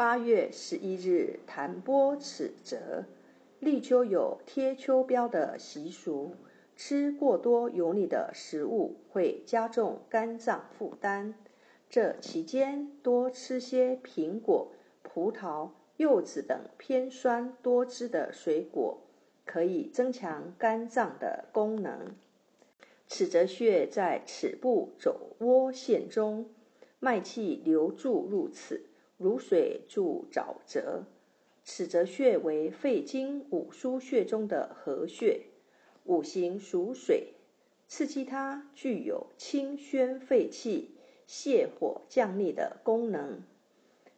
八月十一日，弹拨尺折。立秋有贴秋膘的习俗，吃过多油腻的食物会加重肝脏负担。这期间多吃些苹果、葡萄、柚子等偏酸多汁的水果，可以增强肝脏的功能。尺泽穴在尺部肘窝线中，脉气流注入此。如水注沼泽，尺泽穴为肺经五腧穴中的合穴，五行属水，刺激它具有清宣肺气、泻火降逆的功能。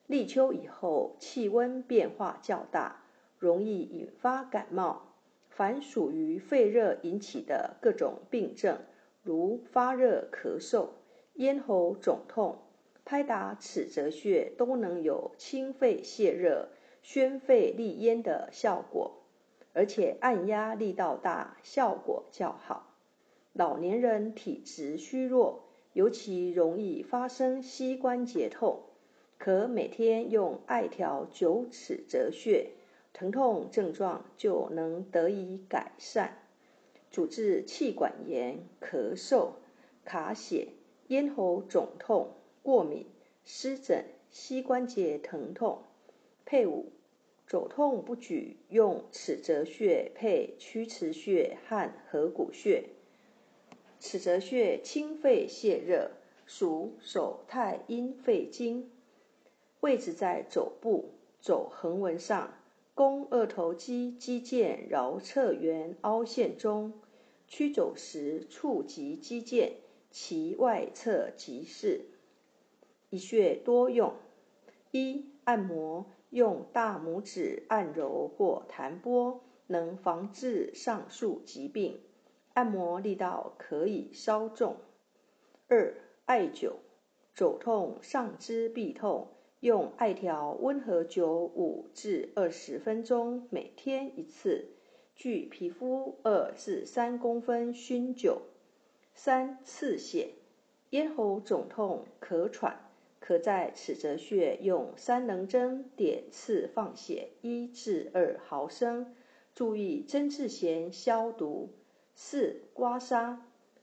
立秋以后，气温变化较大，容易引发感冒。凡属于肺热引起的各种病症，如发热、咳嗽、咽喉肿痛。拍打尺泽穴都能有清肺泻热、宣肺利咽的效果，而且按压力道大，效果较好。老年人体质虚弱，尤其容易发生膝关节痛，可每天用艾条灸尺泽穴，疼痛症状就能得以改善。主治气管炎、咳嗽、卡血、咽喉肿痛。过敏、湿疹、膝关节疼痛。配伍：肘痛不举，用尺泽穴配曲池穴和合谷穴。尺泽穴清肺泻热，属手太阴肺经，位置在肘部肘横纹上，肱二头肌肌腱桡侧缘凹陷中。屈肘时触及肌腱，其外侧即是。一穴多用：一、按摩，用大拇指按揉或弹拨，能防治上述疾病，按摩力道可以稍重；二、艾灸，肘痛上肢痹痛，用艾条温和灸五至二十分钟，每天一次，距皮肤二至三公分熏灸；三、刺血，咽喉肿痛、咳喘。可在尺泽穴用三棱针点刺放血一至二毫升，注意针刺前消毒。四刮痧，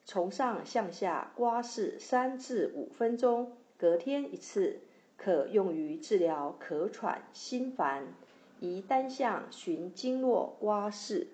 从上向下刮拭三至五分钟，隔天一次，可用于治疗咳喘、心烦。宜单向循经络刮拭。